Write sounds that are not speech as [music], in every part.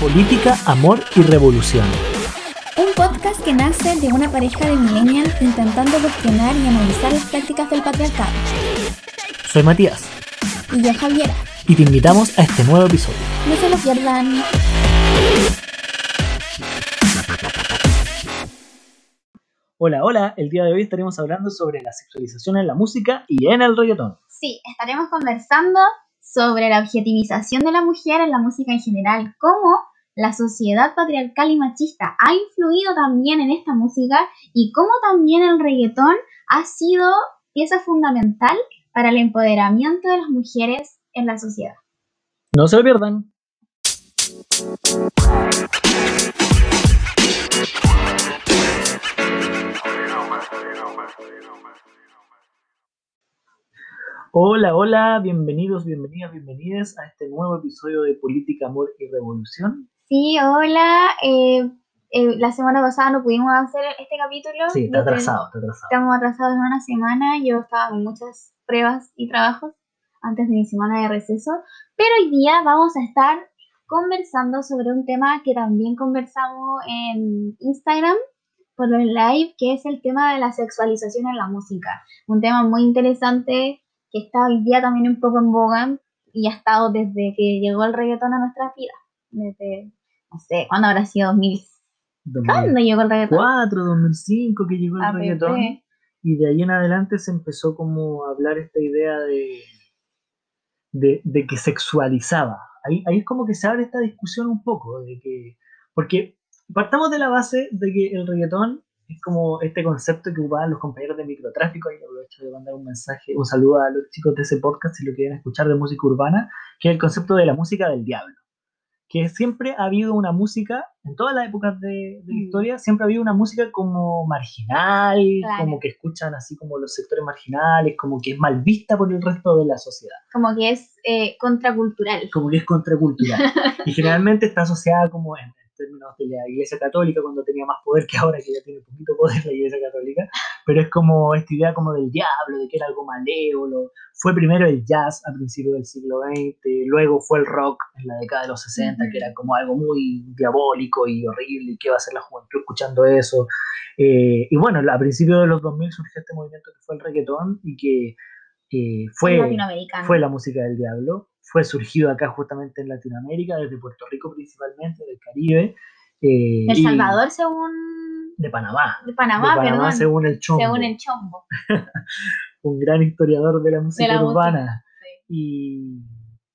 Política, Amor y Revolución. Un podcast que nace de una pareja de millennials intentando cuestionar y analizar las prácticas del patriarcado. Soy Matías. Y yo Javiera. Y te invitamos a este nuevo episodio. No se lo pierdan. Hola, hola. El día de hoy estaremos hablando sobre la sexualización en la música y en el reggaetón. Sí, estaremos conversando sobre la objetivización de la mujer en la música en general, cómo la sociedad patriarcal y machista ha influido también en esta música y cómo también el reggaetón ha sido pieza fundamental para el empoderamiento de las mujeres en la sociedad. No se lo pierdan. Hola, hola, bienvenidos, bienvenidas, bienvenidas a este nuevo episodio de Política, Amor y Revolución. Sí, hola. Eh, eh, la semana pasada no pudimos hacer este capítulo. Sí, está atrasado, está atrasado. Estamos atrasados en una semana. Yo estaba con muchas pruebas y trabajos antes de mi semana de receso. Pero hoy día vamos a estar conversando sobre un tema que también conversamos en Instagram por el live, que es el tema de la sexualización en la música. Un tema muy interesante que está hoy día también un poco en boga y ha estado desde que llegó el reggaetón a nuestras vidas. Desde, no sé, ¿cuándo habrá sido? 2000. ¿Cuándo llegó el reggaetón? 2004, 2005 que llegó el APP. reggaetón. Y de ahí en adelante se empezó como a hablar esta idea de, de, de que sexualizaba. Ahí, ahí es como que se abre esta discusión un poco, de que, porque partamos de la base de que el reggaetón es como este concepto que ocupaban los compañeros de microtráfico, y aprovecho de mandar un mensaje, un saludo a los chicos de ese podcast si lo quieren escuchar de música urbana, que es el concepto de la música del diablo. Que siempre ha habido una música, en todas las épocas de, de la Mm. historia, siempre ha habido una música como marginal, Claro. como que escuchan así como los sectores marginales, como que es mal vista por el resto de la sociedad, Como que es eh, contracultural. como que es contracultural. [laughs] y generalmente está asociada como en términos de la Iglesia Católica, cuando tenía más poder que ahora, que ya tiene poquito poder la Iglesia Católica, pero es como esta idea como del diablo, de que era algo malévolo. Fue primero el jazz a principios del siglo XX, luego fue el rock en la década de los 60, Ujú. que era como algo muy diabólico y horrible, y qué va a hacer la juventud escuchando eso. Eh, y bueno, a principios de los 2000 surgió este movimiento que fue el reggaetón y que eh, fue fue la música del diablo, fue surgido acá justamente en Latinoamérica, desde Puerto Rico principalmente, del Caribe. eh, El y Salvador según... De Panamá. De Panamá, de Panamá perdón. según el Chombo, según el chombo. [laughs] un gran historiador de la música la música, urbana. Y,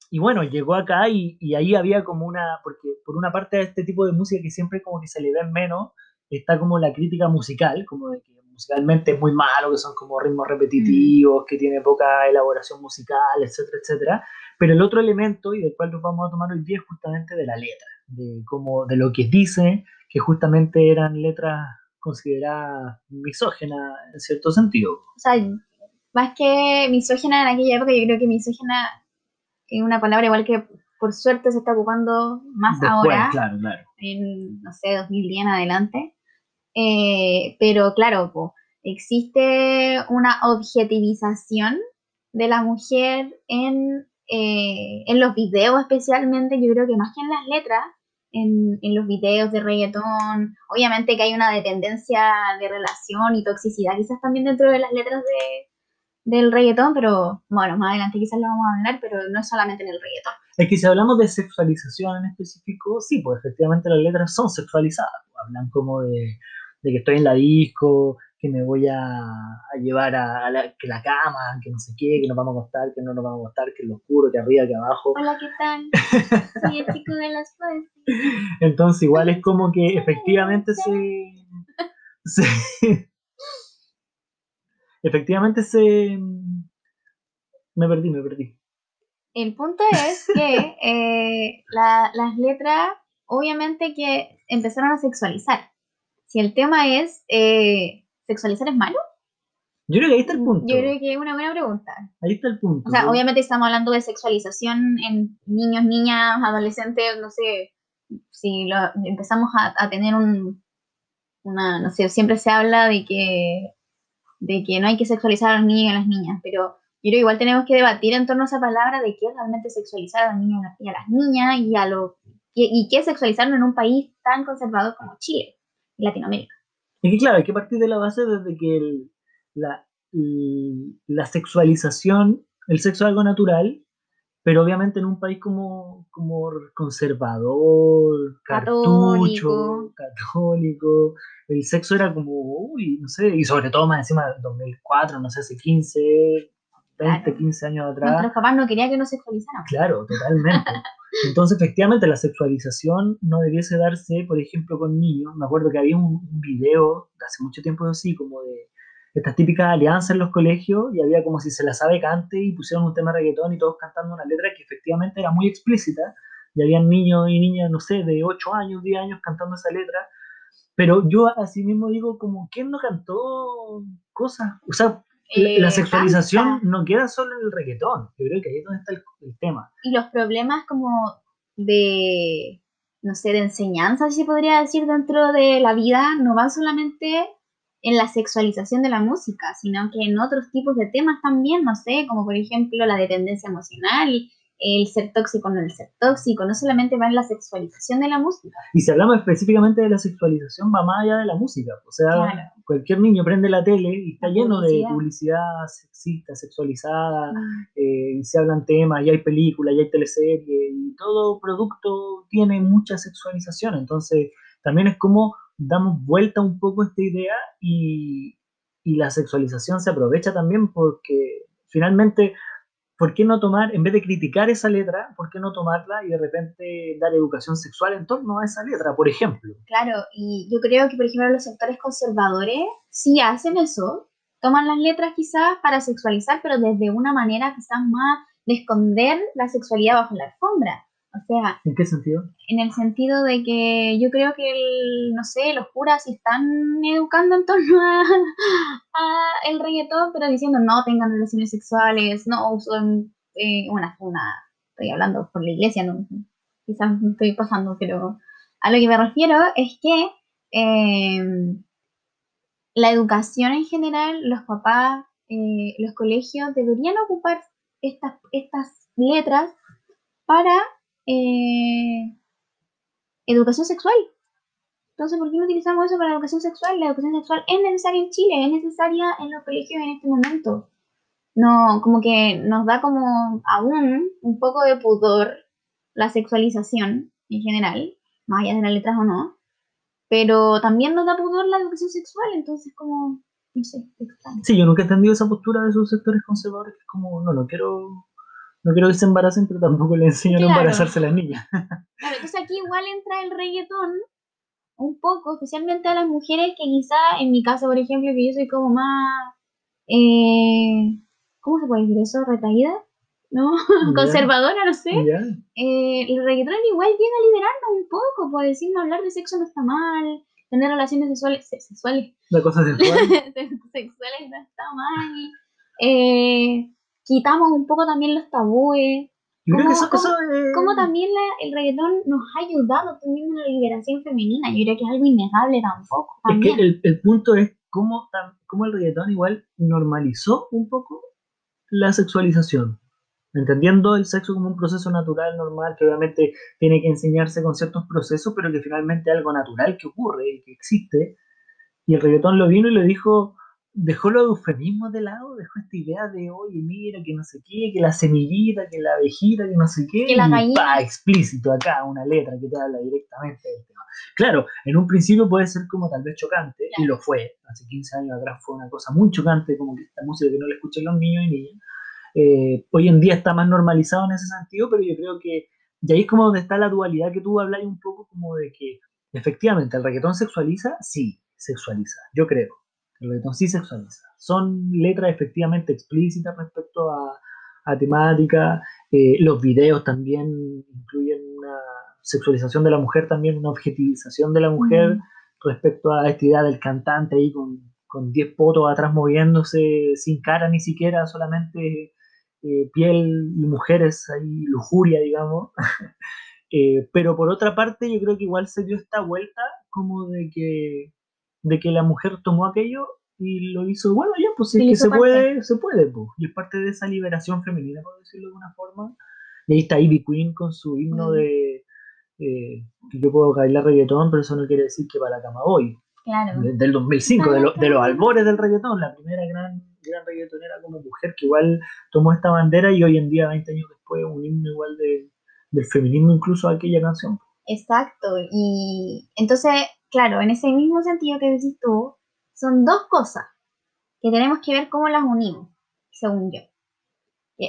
y bueno, llegó acá y, y ahí había como una, porque por una parte este tipo de música que siempre como que se le ven menos, está como la crítica musical, como de que musicalmente es muy malo, que son como ritmos repetitivos, que tiene poca elaboración musical, etcétera, etcétera. Pero el otro elemento, y del cual nos vamos a tomar hoy día, es justamente de la letra, de, como, de lo que dice, que justamente eran letras consideradas misógenas en cierto sentido. O sea, más que misógina en aquella época, yo creo que misógina es una palabra igual que por suerte se está ocupando más Después, ahora, claro, claro. en, no sé, 2010 en adelante. Eh, pero claro, existe una objetivización de la mujer en, eh, en los videos especialmente, yo creo que más que en las letras, en, en los videos de reggaetón, obviamente que hay una dependencia de relación y toxicidad quizás también dentro de las letras de, del reggaetón, pero bueno, más adelante quizás lo vamos a hablar, pero no es solamente en el reggaetón. Es que si hablamos de sexualización en específico, sí, pues efectivamente las letras son sexualizadas. Hablan como de, de que estoy en la disco, que me voy a, a llevar a, a la, que la cama, que no sé qué, que nos vamos a acostar, que no nos vamos a acostar, que es lo oscuro, que arriba, que abajo. Hola, ¿qué tal? [laughs] Soy el chico de las flores. Entonces igual es como que efectivamente [laughs] se... se- [laughs] efectivamente se... Me perdí, me perdí. El punto es que eh, la- las letras, obviamente que empezaron a sexualizar. Si el tema es, eh, ¿sexualizar es malo? Yo creo que ahí está el punto. Yo creo que es una buena pregunta. Ahí está el punto. O sea, obviamente estamos hablando de sexualización en niños, niñas, adolescentes, no sé, si lo, empezamos a, a tener un, una, no sé, siempre se habla de que, de que no hay que sexualizar a los niños y a las niñas, pero yo creo que igual tenemos que debatir en torno a esa palabra de qué es realmente sexualizar a los niños y a las niñas y a los y, qué sexualizarlo en un país tan conservador como Chile, Latinoamérica. Es que claro, hay que partir de la base desde que la, la sexualización, el sexo es algo natural, pero obviamente en un país como, como conservador, cartucho, católico. el sexo era como, uy, no sé, y sobre todo más encima del 2004, no sé, hace 15, 20, 15 años atrás. Nuestros papás no querían que nos sexualizaran. Claro, totalmente. [laughs] Entonces, efectivamente, la sexualización no debiese darse, por ejemplo, con niños. Me acuerdo que había un, un video hace mucho tiempo así, como de estas típicas alianzas en los colegios y había como si se la sabe cante y pusieron un tema de reggaetón y todos cantando una letra que efectivamente era muy explícita y habían niños y niñas, no sé, de 8 años, 10 años cantando esa letra. Pero yo así mismo digo, como, ¿quién no cantó cosas? O sea, la, eh, sexualización no queda solo en el reggaetón. Yo creo que ahí es donde está el, tema. Y los problemas como de, no sé, de enseñanza, si se podría decir, dentro de la vida, no van solamente en la sexualización de la música, sino que en otros tipos de temas también, no sé, como por ejemplo la dependencia emocional, el ser tóxico no el ser tóxico, no solamente va en la sexualización de la música. Y si hablamos específicamente de la sexualización, va más allá de la música. O sea, cualquier niño prende la tele y está lleno de publicidad sexista, sexualizada, mm. eh, y se hablan temas, y hay películas, y hay teleseries, y todo producto tiene mucha sexualización. Entonces, también es como damos vuelta un poco a esta idea y, la sexualización se aprovecha también porque finalmente, ¿por qué no tomar, en vez de criticar esa letra, ¿por qué no tomarla y de repente dar educación sexual en torno a esa letra, por ejemplo? Claro, y yo creo que, por ejemplo, los sectores conservadores sí hacen eso, toman las letras quizás para sexualizar, pero desde una manera quizás más de esconder la sexualidad bajo la alfombra. O sea, ¿en qué sentido? En el sentido de que yo creo que, el, no sé, los curas están educando en torno [laughs] a, el reggaetón, pero diciendo no tengan relaciones sexuales, no usen eh, una, una, estoy hablando por la iglesia, no, quizás me estoy pasando, pero a lo que me refiero es que em, la educación en general, los papás, eh, los colegios deberían ocupar estas, estas letras para eh, educación sexual. Entonces, ¿por qué no utilizamos eso para educación sexual? La educación sexual es necesaria en Chile, es necesaria en los colegios en este momento. No, como que nos da como aún un poco de pudor la sexualización en general, más allá de las letras o no, pero también nos da pudor la educación sexual, entonces como, no sé, extraño. Sí, yo nunca he entendido esa postura de esos sectores conservadores, que es como, no, no quiero no quiero que se embaracen, pero tampoco le enseñan a embarazarse a las niñas. [laughs] Claro, entonces aquí igual entra el reggaetón un poco, especialmente a las mujeres que quizá, en mi caso, por ejemplo, que yo soy como más, eh, ¿cómo se puede decir eso? ¿Retraída? ¿No? [laughs] Conservadora, no sé. Eh, el reggaetón igual llega a liberarnos un poco, por decirnos hablar de sexo no está mal, tener relaciones sexuales, sexuales. La cosa [laughs] sexual. sexuales no está mal. Eh, quitamos un poco también los tabúes. Como también el reggaetón nos ha ayudado también en la liberación femenina. Yo creo que es algo innegable tampoco. Es que el, el punto es cómo, cómo, el reggaetón igual normalizó un poco la sexualización. Entendiendo el sexo como un proceso natural, normal, que obviamente tiene que enseñarse con ciertos procesos, pero que finalmente es algo natural que ocurre y que existe. Y el reggaetón lo vino y le dijo, dejó los eufemismos de lado, dejó esta idea de, oye, mira, que no sé qué, que la semillita, que la abejita, que no sé qué, que la y pa, explícito acá, una letra que te habla directamente del tema. Claro, en un principio puede ser como tal vez chocante, y lo fue, hace 15 años atrás fue una cosa muy chocante, como que esta música que no la escuchan los niños y niñas. Eh, hoy en día está más normalizado en ese sentido, pero yo creo que, y ahí es como donde está la dualidad que tú hablas un poco como de que, efectivamente, el reggaetón sexualiza, sí, sexualiza, yo creo el reggaetón sí sexualiza. Son letras efectivamente explícitas respecto a, a temática. Eh, los videos también incluyen una sexualización de la mujer, también una objetivización de la mujer respecto a esta idea del cantante ahí con, con 10 potos atrás moviéndose sin cara ni siquiera, solamente eh, piel y mujeres ahí, lujuria, digamos. [laughs] Eh, pero por otra parte, yo creo que igual se dio esta vuelta como de que de que la mujer tomó aquello y lo hizo, bueno, ya, pues si es que se puede, se puede, pues. Y es parte de esa liberación femenina, por decirlo de alguna forma. Y ahí está Ivy Queen con su himno mm. de, eh, que yo puedo bailar reggaetón, pero eso no quiere decir que para la cama voy. Claro. De- Del 2005, de, lo- de los albores del reggaetón, la primera gran, gran reggaetonera como mujer que igual tomó esta bandera y hoy en día, 20 años después, un himno igual de, del feminismo incluso a aquella canción. Exacto. Y entonces, claro, en ese mismo sentido que decís tú, son dos cosas que tenemos que ver cómo las unimos, según yo.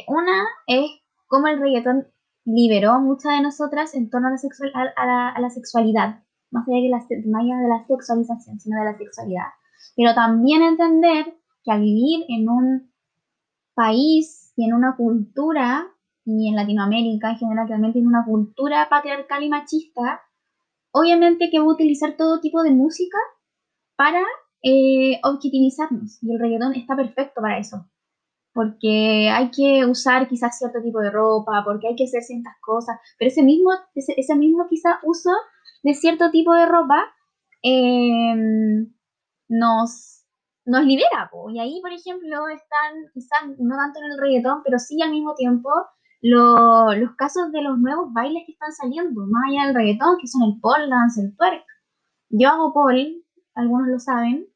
Una es cómo el reggaetón liberó a muchas de nosotras en torno a la, sexualidad, más allá, que la, más allá de la sexualización, sino de la sexualidad. Pero también entender que al vivir en un país y en una cultura, y en Latinoamérica en general, también tiene una cultura patriarcal y machista, obviamente que va a utilizar todo tipo de música para eh, objetivizarnos. Y el reggaetón está perfecto para eso. Porque hay que usar quizás cierto tipo de ropa, porque hay que hacer ciertas cosas, pero ese mismo, ese, ese mismo quizás uso de cierto tipo de ropa eh, nos, nos libera. po. Y ahí, por ejemplo, están quizás no tanto en el reggaetón, pero sí al mismo tiempo lo- los casos de los nuevos bailes que están saliendo, más allá del reggaetón, que son el pole dance, el twerk. Yo hago pole, algunos lo saben,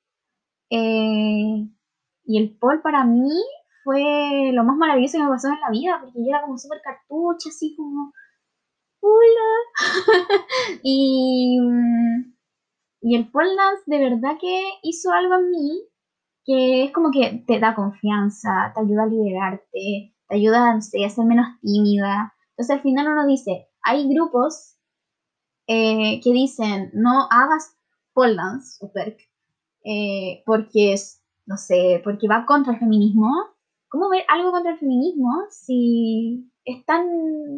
eh, y el pole para mí fue lo más maravilloso que me pasó en la vida, porque yo era como súper cartucha, así como, hola. [laughs] y, y el pole dance de verdad que hizo algo en mí que es como que te da confianza, te ayuda a liberarte, te ayuda no sé, a ser menos tímida. Entonces al final uno dice, hay grupos eh, que dicen, no hagas pole dance o perk, eh, porque es, no sé, porque va contra el feminismo. ¿Cómo ver algo contra el feminismo si es tan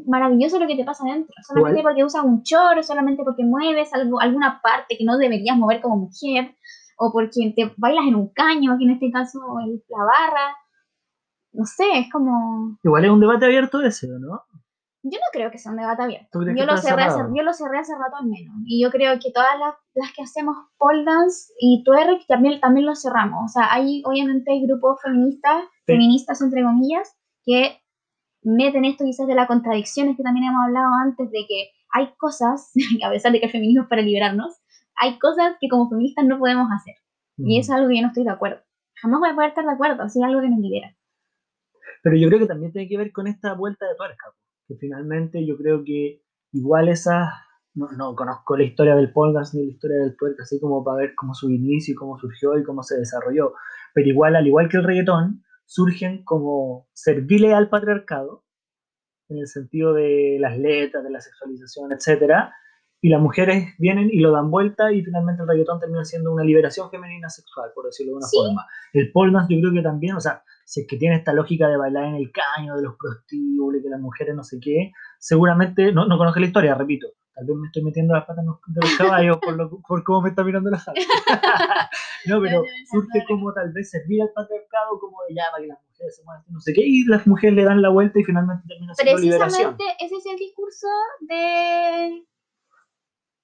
maravilloso lo que te pasa adentro? Solamente porque usas un choro, solamente porque mueves algo, alguna parte que no deberías mover como mujer, o porque te bailas en un caño, que en este caso es la barra. No sé, es como... Igual es un debate abierto ese, ¿no? Yo no creo que sea un debate abierto. ¿Tú crees Yo lo, cerré hace, yo lo cerré hace rato al menos. Y yo creo que todas las, las que hacemos pole dance y twerk también, también lo cerramos. O sea, hay, obviamente hay grupos feministas, Sí. feministas entre comillas, que meten esto quizás de las contradicciones que también hemos hablado antes, de que hay cosas, [laughs] a pesar de que el feminismo es para liberarnos, hay cosas que como feministas no podemos hacer. Y eso es algo que yo no estoy de acuerdo. Jamás voy a poder estar de acuerdo, si es algo que nos libera. Pero yo creo que también tiene que ver con esta vuelta de tuerca, que finalmente yo creo que igual esas, no, no conozco la historia del dance ni la historia del twerk, así como para ver cómo su inicio cómo surgió y cómo se desarrolló, pero igual, al igual que el reggaetón, surgen como serviles al patriarcado, en el sentido de las letras, de la sexualización, etcétera, y las mujeres vienen y lo dan vuelta y finalmente el reggaetón termina siendo una liberación femenina sexual, por decirlo de una Sí. forma. El pole dance yo creo que también, o sea, si es que tiene esta lógica de bailar en el caño, de los prostíbulos, que las mujeres no sé qué, seguramente, no, no conozco la historia, repito, tal vez me estoy metiendo las patas de los caballos por, lo- por cómo me está mirando la sala. [laughs] no, pero [laughs] surge como tal vez servir al patriarcado como de ya, para que las mujeres se muevan, no sé qué, y las mujeres le dan la vuelta y finalmente termina siendo liberación. Precisamente ese es el discurso de,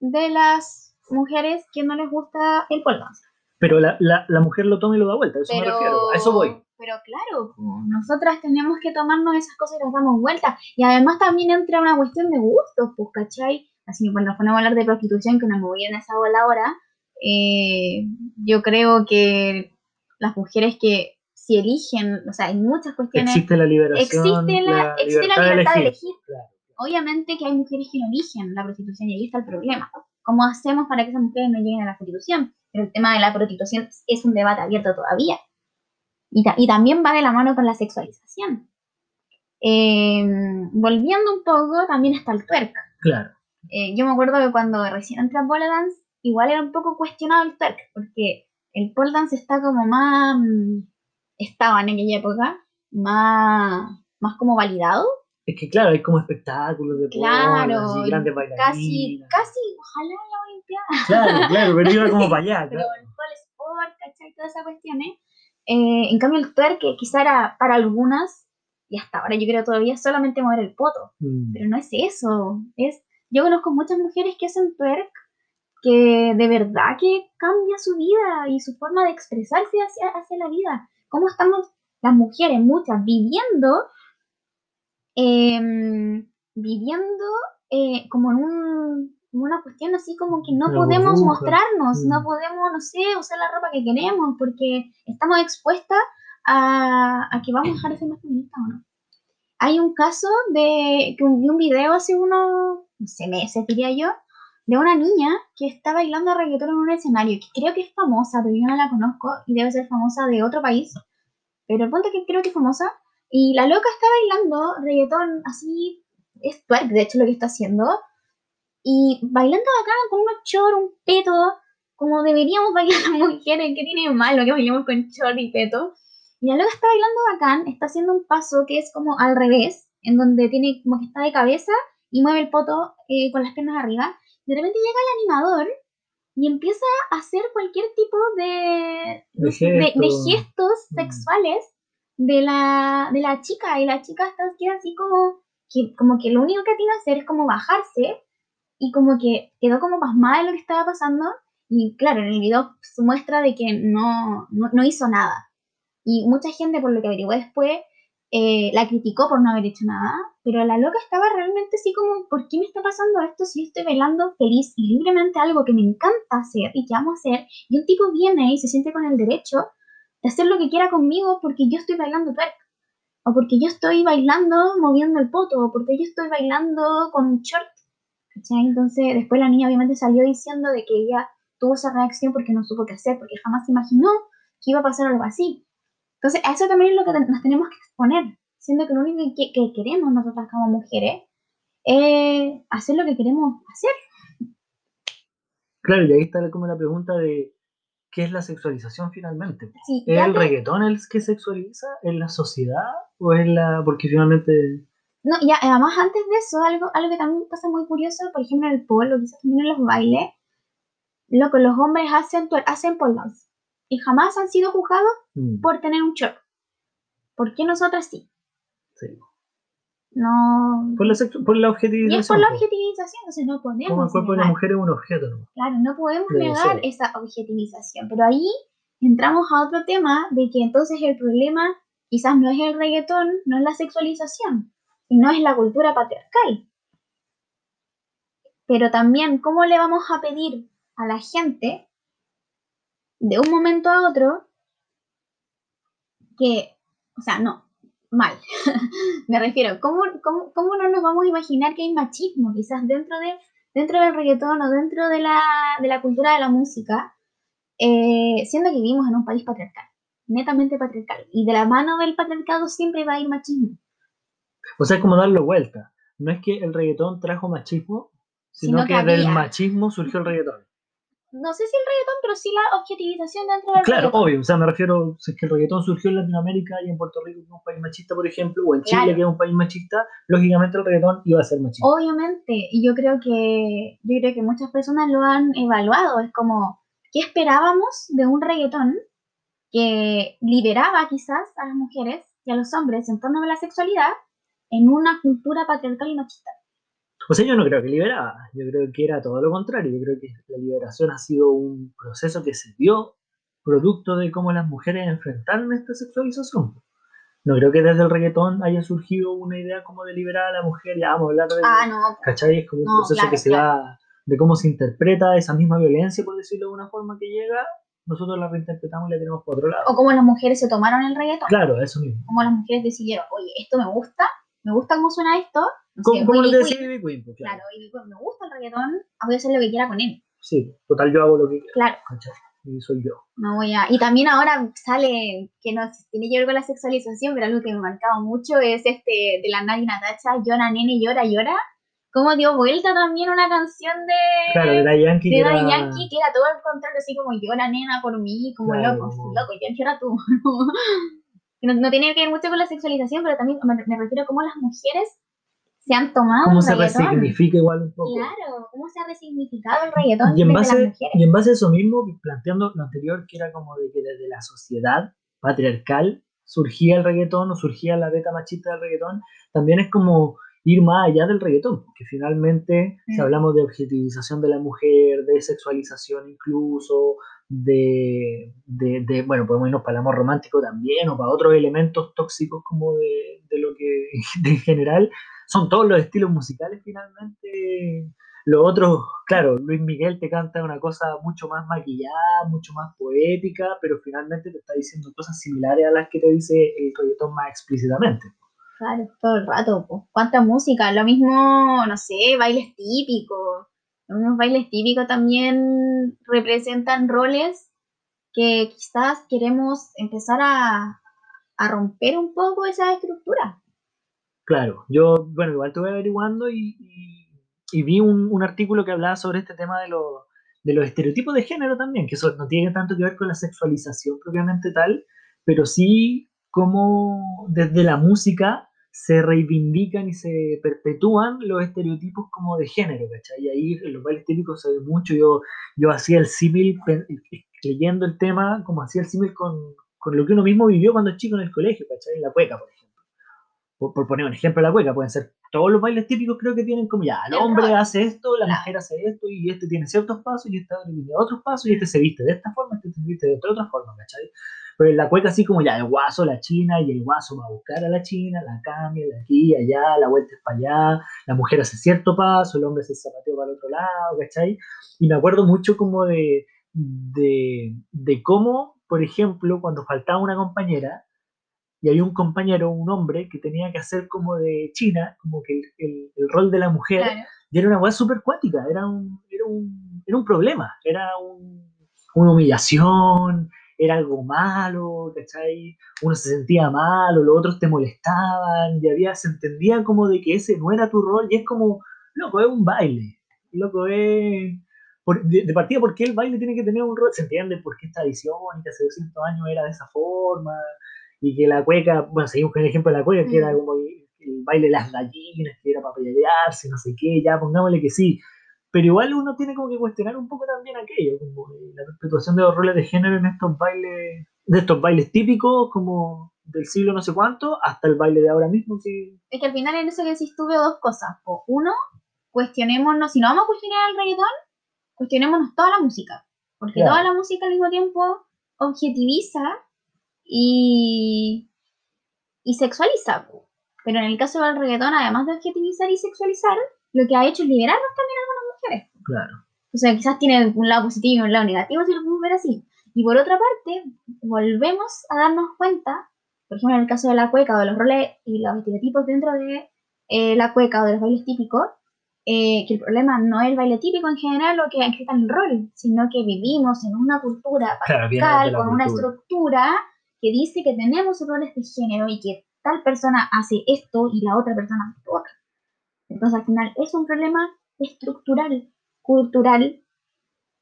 de las mujeres que no les gusta el pole dance. Pero la, la, la mujer lo toma y lo da vuelta, a eso me refiero, a eso voy. Pero claro, po, nosotras tenemos que tomarnos esas cosas y las damos vuelta. Y además también entra una cuestión de gustos, pues, ¿cachai? Así que cuando nos ponemos a hablar de prostitución, que nos movían en esa bola ahora, eh, yo creo que las mujeres que si eligen, o sea, hay muchas cuestiones Existe la liberación, existe la, existe la libertad de elegir. Claro. Obviamente que hay mujeres que no eligen la prostitución y ahí está el problema. ¿Cómo hacemos para que esas mujeres no lleguen a la prostitución? Pero el tema de la prostitución es un debate abierto todavía. Y, ta- y también va de la mano con la sexualización. Eh, volviendo un poco, también está el twerk. Claro. Eh, yo me acuerdo que cuando recién entré a pole dance, igual era un poco cuestionado el twerk, porque el pole dance está como más, mm, estaba en aquella época, más, más como validado. Es que claro, hay como espectáculos de Claro, grandes Casi, bailarinas. casi, ojalá la Olimpiada. Claro, claro, pero iba como para allá. [laughs] Pero el sport, ¿cachai? Todas esas cuestiones. Eh, en cambio, el twerk, que quizá era para algunas, y hasta ahora yo creo todavía, solamente mover el poto. Mm. Pero no es eso. Es, yo conozco muchas mujeres que hacen twerk que de verdad que cambia su vida y su forma de expresarse hacia, hacia la vida. ¿Cómo estamos las mujeres, muchas, viviendo em, viviendo eh, como en un, una cuestión así como que no podemos mostrarnos, no mm. podemos, no sé, usar la ropa que queremos porque estamos expuestas a, a que vamos a dejar de ser más feministas o no. Hay un caso de vi un video hace unos, no sé, meses, diría yo, de una niña que está bailando reggaetón en un escenario, que creo que es famosa, pero yo no la conozco y debe ser famosa de otro país. Pero el punto es que creo que es famosa. Y la loca está bailando reggaetón así, es twerk de hecho lo que está haciendo. Y bailando acá con unos chor, un peto, como deberíamos bailar las mujeres, que tiene malo que bailemos con chor y peto. Y la loca está bailando bacán, está haciendo un paso que es como al revés, en donde tiene como que está de cabeza y mueve el poto eh, con las piernas arriba. De repente llega el animador y empieza a hacer cualquier tipo de, de, gestos, mm. sexuales de la, de la chica. Y la chica está así como que, como que lo único que tiene que hacer es como bajarse y como que quedó como pasmada de lo que estaba pasando. Y claro, en el video se muestra de que no, no, no hizo nada. Y mucha gente, por lo que averigué después, eh, la criticó por no haber hecho nada, pero la loca estaba realmente así como, ¿por qué me está pasando esto si yo estoy bailando feliz y libremente algo que me encanta hacer y que amo hacer? Y un tipo viene y se siente con el derecho de hacer lo que quiera conmigo porque yo estoy bailando twerk, o porque yo estoy bailando moviendo el poto, o porque yo estoy bailando con un short. Entonces después la niña obviamente salió diciendo de que ella tuvo esa reacción porque no supo qué hacer, porque jamás imaginó que iba a pasar algo así. Entonces, eso también es lo que nos tenemos que exponer, siendo que lo único que, queremos nosotras como mujeres es hacer lo que queremos hacer. Claro, y ahí está como la pregunta de qué es la sexualización finalmente. ¿Es el reggaetón el que sexualiza? ¿Es la sociedad? ¿O es la...? Porque finalmente... No, y además antes de eso, algo, algo que también pasa muy curioso, por ejemplo en el polo, quizás también en los bailes, lo que los hombres hacen, hacen pole y jamás han sido juzgados mm. por tener un short. ¿Por qué nosotras sí? Sí. No. Por la, por la objetivización. Y es por la objetivización, entonces no podemos. Como el cuerpo de la mujer es un objeto, ¿no? Claro, no podemos negar esa objetivización. Pero ahí entramos a otro tema de que entonces el problema quizás no es el reggaetón, no es la sexualización, sino es la cultura patriarcal. Pero también, ¿cómo le vamos a pedir a la gente de un momento a otro que, o sea, no, mal. [laughs] Me refiero, ¿cómo, ¿cómo, cómo, no nos vamos a imaginar que hay machismo quizás dentro, de, dentro del reggaetón o dentro de la, de la cultura de la música, eh, siendo que vivimos en un país patriarcal, netamente patriarcal, y de la mano del patriarcado siempre va a ir machismo. O sea, es como darle vuelta. No es que el reggaetón trajo machismo, sino, que, que del machismo surgió el reggaetón no sé si el reggaetón, pero sí la objetivización dentro del claro, obvio, o sea, me refiero, si es que el reggaetón surgió en Latinoamérica y en Puerto Rico, que es un país machista, por ejemplo, o en Chile, que es un país machista, lógicamente el reggaetón iba a ser machista. Obviamente, y yo creo que, yo creo que muchas personas lo han evaluado, es como, ¿qué esperábamos de un reggaetón que liberaba quizás a las mujeres y a los hombres en torno a la sexualidad en una cultura patriarcal y machista? O sea, yo no creo que liberaba, yo creo que era todo lo contrario, yo creo que la liberación ha sido un proceso que se dio producto de cómo las mujeres enfrentaron esta sexualización. No creo que desde el reggaetón haya surgido una idea como de liberar a la mujer, ya vamos a hablar de... Ah, no. ¿Cachai? Es como un proceso que se da de cómo se interpreta esa misma violencia, por decirlo de una forma que llega, nosotros la reinterpretamos y la tenemos por otro lado. O como las mujeres se tomaron el reggaetón. Claro, eso mismo. Como las mujeres decidieron, oye, esto me gusta, me gusta cómo suena esto, ¿Cómo, le decía Ivy Queen? Pues, claro, Ivy Queen, me gusta el reggaetón, voy a hacer lo que quiera con él. Sí, total, yo hago lo que quiera. Claro. Y soy yo. No voy a... Y también ahora sale, que no tiene que ver con la sexualización, pero algo que me marcaba mucho es este de la Nagi Natacha, Llora Nene, Llora, Llora. Cómo dio vuelta también una canción de... Claro, de la Yankee. De la Yankee, que era todo el contrario, así como llora nena por mí, como loco, loco, yo llora tú. [laughs] no, no tiene que ver mucho con la sexualización, pero también me, me refiero a cómo las mujeres se han tomado ¿Cómo se resignifica igual un poco? Claro, cómo se ha resignificado el reggaetón y en base, Y en base a eso mismo, planteando lo anterior, que era como de que desde la sociedad patriarcal surgía el reggaetón o surgía la beta machista del reggaetón, también es como ir más allá del reggaetón, porque finalmente si mm. hablamos de objetivización de la mujer, de sexualización incluso, de, de, de, bueno, podemos irnos para el amor romántico también, o para otros elementos tóxicos como de, de lo que, [laughs] en general, son todos los estilos musicales finalmente. Los otros, claro, Luis Miguel te canta una cosa mucho más maquillada, mucho más poética, pero finalmente te está diciendo cosas similares a las que te dice el reggaetón más explícitamente. Claro, todo el rato. Pues. ¿Cuánta música? Lo mismo, no sé, bailes típicos. Los bailes típicos también representan roles que quizás queremos empezar a, romper un poco esa estructura. Claro, yo, bueno, igual estuve averiguando y, vi un, artículo que hablaba sobre este tema de, de los estereotipos de género también, que eso no tiene tanto que ver con la sexualización propiamente tal, pero sí como desde la música se reivindican y se perpetúan los estereotipos como de género, ¿cachai? Y ahí en los bailes típicos se ve mucho, yo, yo hacía el símil leyendo el tema, como hacía el símil con, con, lo que uno mismo vivió cuando es chico en el colegio, ¿cachai? En la cueca, por ejemplo. Por, poner un ejemplo la cueca, pueden ser todos los bailes típicos creo que tienen como ya, el hombre hace esto, la mujer hace esto, y este tiene ciertos pasos, y este tiene otros pasos, y este se viste de esta forma, este se viste de otra forma, ¿cachai? Pero en la cueca así como ya, el guaso, la china, y el guaso va a buscar a la china, la cambia de aquí allá, la vuelta es para allá, la mujer hace cierto paso, el hombre se zapateo para el otro lado, ¿cachai? Y me acuerdo mucho como de, de, de cómo, por ejemplo, cuando faltaba una compañera, y hay un compañero, un hombre, que tenía que hacer como de China, como que el, el, rol de la mujer, y era una weá súper cuática, era un, era, un, era un problema, era un, una humillación, era algo malo, ¿cachai? Uno se sentía malo, los otros te molestaban, y había, se entendía como de que ese no era tu rol, y es como, loco, es un baile, loco, es... de, partida, ¿por qué el baile tiene que tener un rol? Se entiende por qué esta edición, que hace 200 años era de esa forma, y que la cueca, bueno, seguimos con el ejemplo de la cueca, que era como el, baile de las gallinas, que era para pelearse, no sé qué, ya pongámosle que sí, pero igual uno tiene como que cuestionar un poco también aquello, como la perpetuación de los roles de género en estos bailes, de estos bailes típicos, como del siglo no sé cuánto, hasta el baile de ahora mismo. Sí. Es que al final en eso que decís tuve dos cosas. Uno, cuestionémonos, si no vamos a cuestionar el reggaetón, cuestionémonos toda la música. Porque toda la música al mismo tiempo objetiviza y, y sexualiza. Pero en el caso del reggaetón, además de objetivizar y sexualizar, lo que ha hecho es liberarnos también algunas Claro. O sea, quizás tiene un lado positivo y un lado negativo si lo podemos ver así. Y por otra parte, volvemos a darnos cuenta, por ejemplo, en el caso de la cueca o de los roles y los estereotipos dentro de eh, la cueca o de los bailes típicos, eh, que el problema no es el baile típico en general lo que está en el rol, sino que vivimos en una cultura patriarcal con una estructura que dice que tenemos roles de género y que tal persona hace esto y la otra persona hace. Entonces, al final, es un problema estructural cultural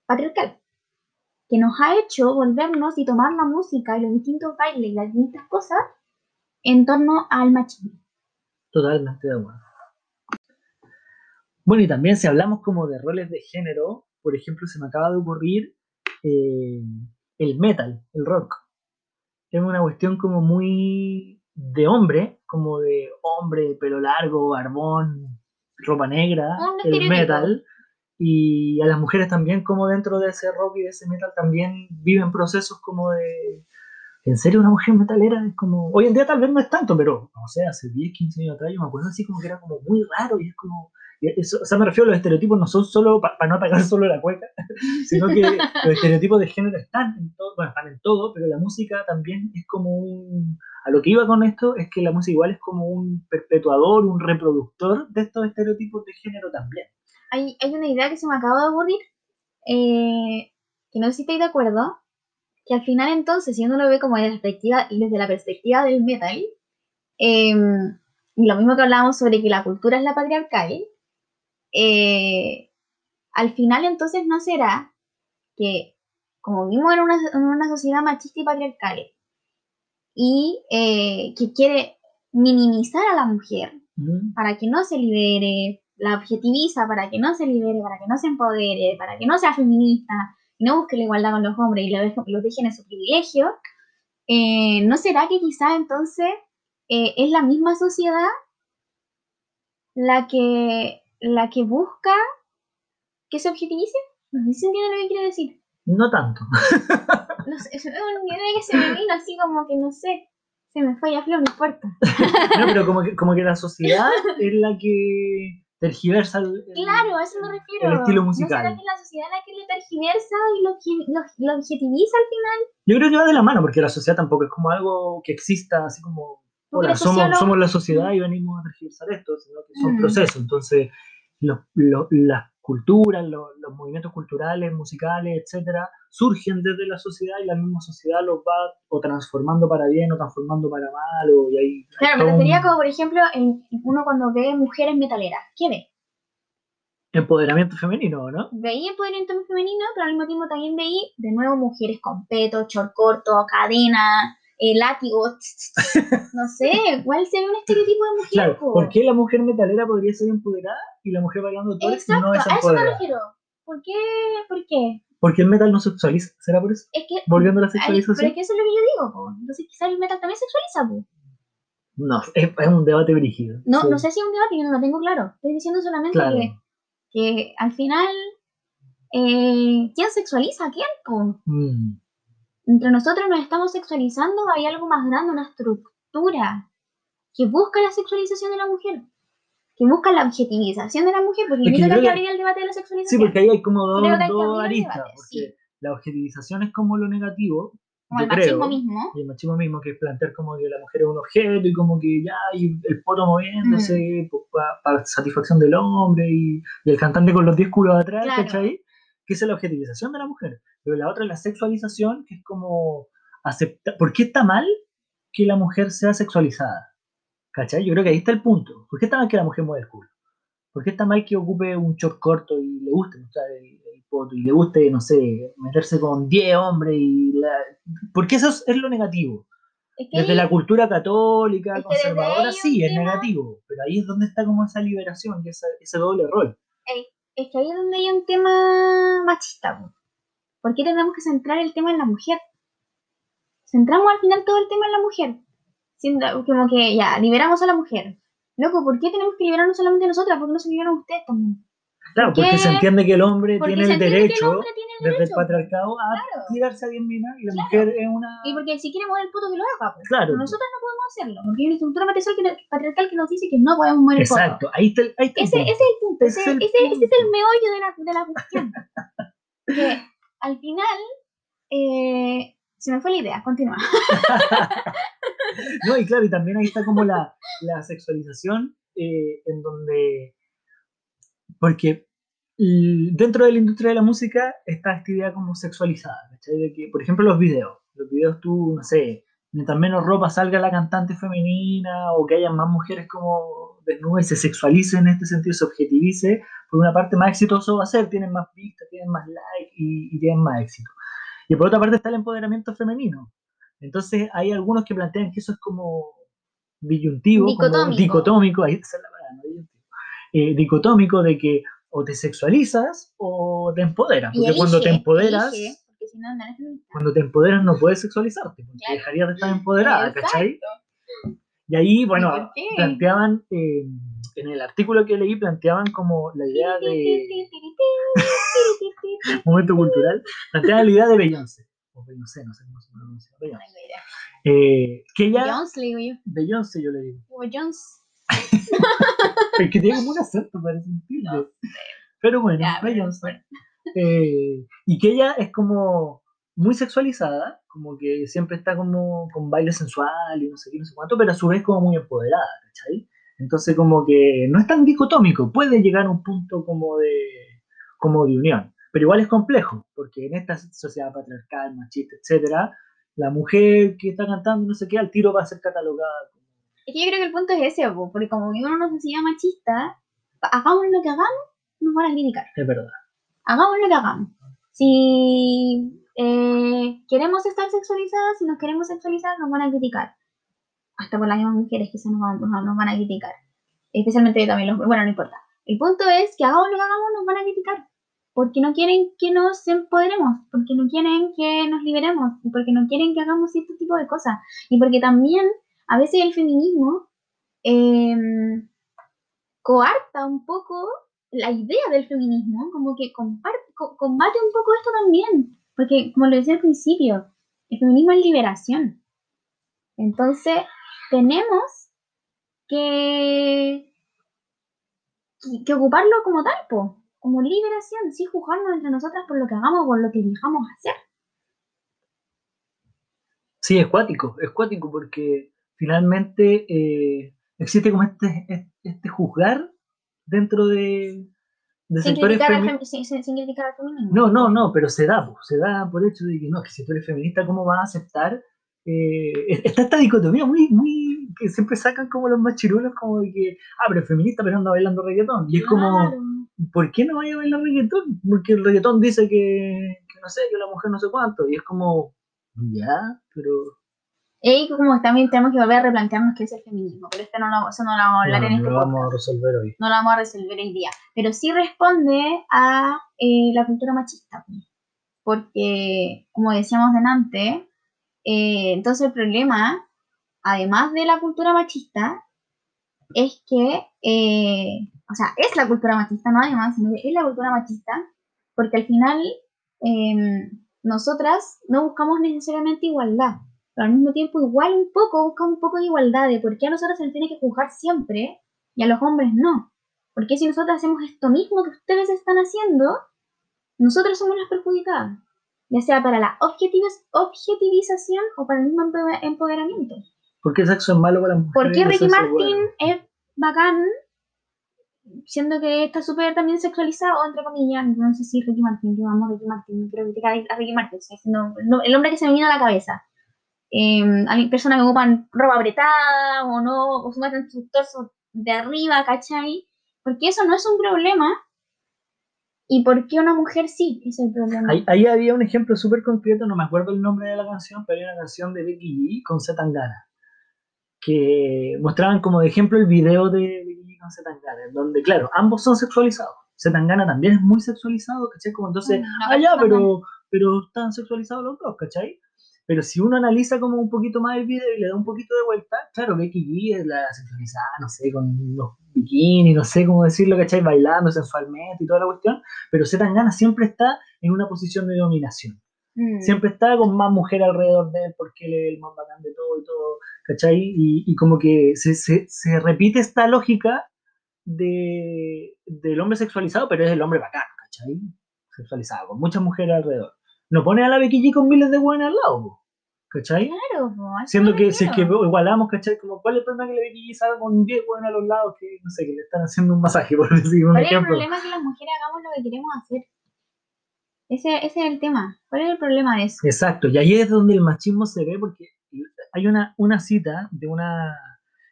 patriarcal, que nos ha hecho volvernos y tomar la música y los distintos bailes y las distintas cosas en torno al machismo. Totalmente de acuerdo. Bueno, y también si hablamos como de roles de género, por ejemplo, se me acaba de ocurrir eh, el metal, el rock. Es una cuestión como muy de hombre, como de hombre, pelo largo, barbón, ropa negra, el metal. Y a las mujeres también como dentro de ese rock y de ese metal también viven procesos como de en serio una mujer metalera es como hoy en día tal vez no es tanto pero no sé hace 10 15 años atrás yo me acuerdo así como que era como muy raro y es como eso, o sea me refiero a los estereotipos no son solo para no atacar [laughs] solo la cueca [laughs] sino que los estereotipos de género están en todo bueno están en todo pero la música también es como un a lo que iba con esto es que la música igual es como un perpetuador un reproductor de estos estereotipos de género también. Hay, una idea que se me acaba de ocurrir, eh, que no sé si estáis de acuerdo, que al final entonces, si uno lo ve como desde la perspectiva, desde la perspectiva del metal, y lo mismo que hablábamos sobre que la cultura es la patriarcal, eh, al final entonces no será que, como vimos en una, sociedad machista y patriarcal, y eh, que quiere minimizar a la mujer mm. para que no se libere, la objetiviza para que no se libere, para que no se empodere, para que no sea feminista y no busque la igualdad con los hombres y los dejen en su privilegio, eh, ¿no será que quizá entonces eh, es la misma sociedad la que, la que busca que se objetivice? No sé si entienden lo que quiero decir. No tanto. [laughs] no sé, es una idea que se me vino así como que no sé. Se me fue, ya frío, no importa. no, pero como que, como que la sociedad es la que tergiversa el, Claro, a eso me refiero. el estilo ¿No musical. será que la sociedad la que le tergiversa y lo, lo, lo objetiviza al final? Yo creo que va de la mano, porque la sociedad tampoco es como algo que exista así como, hola, somos, somos la sociedad y venimos a tergiversar esto, sino que son Mm. procesos. Entonces, los- los- las culturas, los, los movimientos culturales, musicales, etcétera, surgen desde la sociedad y la misma sociedad los va o transformando para bien o transformando para mal, o, y ahí... Claro, me refería como, por ejemplo, en, uno cuando ve mujeres metaleras. ¿Qué ve? Empoderamiento femenino, ¿no? Veía empoderamiento femenino, pero al mismo tiempo también veía, de nuevo, mujeres con peto, short corto, cadena, eh, látigo. no sé, ¿cuál sería un estereotipo de mujer? Claro, po? ¿por qué la mujer metalera podría ser empoderada y la mujer bailando todo Exacto, no a es eso me empoderada? refiero. ¿Por qué? ¿Por qué? Porque el metal no sexualiza, ¿será por eso? Es que. Volviendo a la ay, pero sexualización. es que eso es lo que yo digo, po. Entonces quizás el metal también sexualiza, po. No, es, es un debate brígido. No, Sí, no sé si es un debate, yo no lo tengo claro. Estoy diciendo solamente Claro. que, que al final, eh, ¿quién sexualiza a quién? po? Mm, Entre nosotros nos estamos sexualizando, hay algo más grande, una estructura que busca la sexualización de la mujer, que busca la objetivización de la mujer, porque Es yo creo que habría el debate de la Sí, sexualización. porque ahí hay como dos, dos aristas. debate, Porque sí. la objetivización es como lo negativo, como yo el machismo mismo. y el machismo mismo, que es plantear como que la mujer es un objeto y como que ya, y el poto moviéndose pa- para satisfacción del hombre y, y el cantante con los 10 culos atrás, Claro. ¿cachai? Que es la objetivización de la mujer. Pero la otra es la sexualización, que es como aceptar. ¿Por qué está mal que la mujer sea sexualizada? ¿Cachai? Yo creo que ahí está el punto. ¿Por qué está mal que la mujer mueva el culo? ¿Por qué está mal que ocupe un short corto y le guste mostrar el, el poto y le guste, no sé, meterse con 10 hombres y la... Porque eso es, es lo negativo. Es que Desde ahí- la cultura católica, Es que conservadora, sí, es tema- negativo. Pero ahí es donde está como esa liberación y esa- ese doble rol. Es que ahí es donde hay un tema machista. po. ¿Por qué tenemos que centrar el tema en la mujer? Centramos al final todo el tema en la mujer. Siendo como que ya, liberamos a la mujer. Loco, ¿por qué tenemos que liberarnos solamente nosotras? ¿Por qué no se liberan ustedes también? Claro, ¿Por porque qué? se entiende que el hombre Porque tiene el derecho, hombre tiene el desde el patriarcado, a Claro. tirarse a 10 minas y la Claro. mujer es una... Y porque si quiere mover el poto que lo haga, pues. Claro. Pero nosotros no podemos hacerlo, porque hay una estructura patriarcal que, nos dice que no podemos mover el poto. Exacto, ahí está el, ahí está Ese, punto. ese es el punto, Ese ese, es el ese- ese es el punto. meollo de la, de la cuestión. [laughs] que al final, eh, se me fue la idea, continúa. [laughs] No, y claro, y también ahí está como la, la sexualización, eh, en donde. Porque dentro de la industria de la música está esta idea como sexualizada, ¿cachai? De que, por ejemplo, los videos. Los videos tú, no sé, mientras menos ropa salga la cantante femenina o que haya más mujeres como desnudas y se sexualice en este sentido, se objetivice, por una parte más exitoso va a ser, tienen más vistas, tienen más likes y, y tienen más éxito. Y por otra parte está el empoderamiento femenino. Entonces hay algunos que plantean que eso es como disyuntivo, como Dicotómico. dicotómico, ahí esa es la. Eh, dicotómico de que o te sexualizas o te empoderas. Porque cuando te empoderas, elige, porque si no, no eres feminista. cuando te empoderas no puedes sexualizarte, porque Claro. dejarías de estar empoderada, Exacto. ¿cachai? Y ahí, bueno, planteaban, eh, en el artículo que leí, planteaban como la idea de momento cultural, planteaban la idea de Beyoncé, o Beyoncé, no sé cómo se pronuncia, Beyoncé. Eh, que ella, Jones, le digo yo. Beyoncé yo le digo, Jones. [laughs] es que tiene como un acento, parece un. No Pero bueno, Ya, pero. Eh, y que ella es como muy sexualizada, como que siempre está como con baile sensual y no sé qué, no sé cuánto, pero a su vez como muy empoderada, ¿cachai? Entonces como que no es tan dicotómico, puede llegar a un punto como de, como de unión, pero igual es complejo, porque en esta sociedad patriarcal, machista, etcétera, la mujer que está cantando no sé qué, al tiro va a ser catalogada como... Es que yo creo que el punto es ese, po, porque como uno nos decía machista, hagamos lo que hagamos, nos van a criticar. Es verdad. hagamos lo que hagamos. Si eh, queremos estar sexualizadas, si nos queremos sexualizar, nos van a criticar. Hasta por las mismas mujeres quizás nos van, nos, van a criticar. Especialmente también los... Bueno, no importa. El punto es que hagamos lo que hagamos, nos van a criticar. Porque no quieren que nos empoderemos, porque no quieren que nos liberemos, porque no quieren que hagamos cierto tipo de cosas. Y porque también a veces el feminismo em, coarta un poco la idea del feminismo, como que comparte, co- combate un poco esto también. Porque, como lo decía al principio, el feminismo es liberación. Entonces, tenemos que, que, ocuparlo como tal, como liberación, sin juzgarnos entre nosotras por lo que hagamos, por lo que dejamos hacer. Sí, es cuático, es cuático porque finalmente eh, existe como este, este juzgar dentro de, de sin sectores sin, criticar al feminismo. No, no, no, pero se da, se da por el hecho de que no, que si tú eres feminista, ¿cómo vas a aceptar? Eh, está esta dicotomía muy, muy, que siempre sacan como los más chirulos, como de que, ah, pero es feminista, pero anda bailando reggaetón. Y es como, ¿por qué no vaya a bailar reggaetón? Porque el reggaetón dice que, que no sé, que la mujer no sé cuánto. Y es como, ya, pero y como también tenemos que volver a replantearnos qué es el feminismo, pero este no lo, eso no lo vamos a hablar en este No lo vamos a resolver hoy. No lo vamos a resolver hoy día. Pero sí responde a eh, la cultura machista. Porque, como decíamos delante, eh, entonces el problema, además de la cultura machista, es que, eh, o sea, es la cultura machista, no además, sino que es la cultura machista, porque al final em, nosotras no buscamos necesariamente igualdad pero al mismo tiempo igual un poco, busca un poco de igualdad de por qué a nosotros se nos tiene que juzgar siempre y a los hombres no. Porque si nosotros hacemos esto mismo que ustedes están haciendo, nosotros somos las perjudicadas, ya sea para la objetivización o para el mismo empoderamiento. ¿Por qué el sexo es malo para las mujeres? ¿Por qué Ricky Martin es bacán, siendo que está súper también sexualizado, entre comillas? No sé si Ricky Martin, yo amo a Ricky Martin, quiero criticar a Ricky Martin, el hombre que se me viene a la cabeza eh, hay personas que ocupan ropa apretada o no, o se muestran su torso de arriba, ¿cachai? Porque eso no es un problema. ¿Y por qué una mujer sí es el problema? Ahí, había un ejemplo súper concreto, no me acuerdo el nombre de la canción, pero hay una canción de Becky G con Zetangana, que mostraban como de ejemplo el video de Becky G con Zetangana, donde, claro, ambos son sexualizados. Zetangana también es muy sexualizado, ¿cachai? Como entonces, mm, ah, ya, pero, pero están sexualizados los dos, ¿cachai? Pero si uno analiza como un poquito más el video y le da un poquito de vuelta, claro, Becky G es la sexualizada, no sé, con los bikinis, no sé cómo decirlo, ¿cachai? Bailando sensualmente y toda la cuestión, pero Zetangana siempre está en una posición de dominación. Mm. Siempre está con más mujer alrededor de él porque él es el más bacán de todo y todo, ¿cachai? Y, y como que se, se, se, repite esta lógica de, del hombre sexualizado, pero es el hombre bacán, ¿cachai? Sexualizado, con muchas mujeres alrededor no pone a la Becky con miles de buenas al lado, ¿cachai? Claro, Siendo que si es que igualamos, ¿cachai? Como, ¿cuál es el problema que la Becky salga con 10 buenas a los lados que, no sé, que le están haciendo un masaje, por [laughs] decir un ¿Cuál ejemplo? es el problema que las mujeres hagamos lo que queremos hacer? Ese, ese es el tema. ¿Cuál es el problema de eso? Exacto, y ahí es donde el machismo se ve porque hay una, una cita de una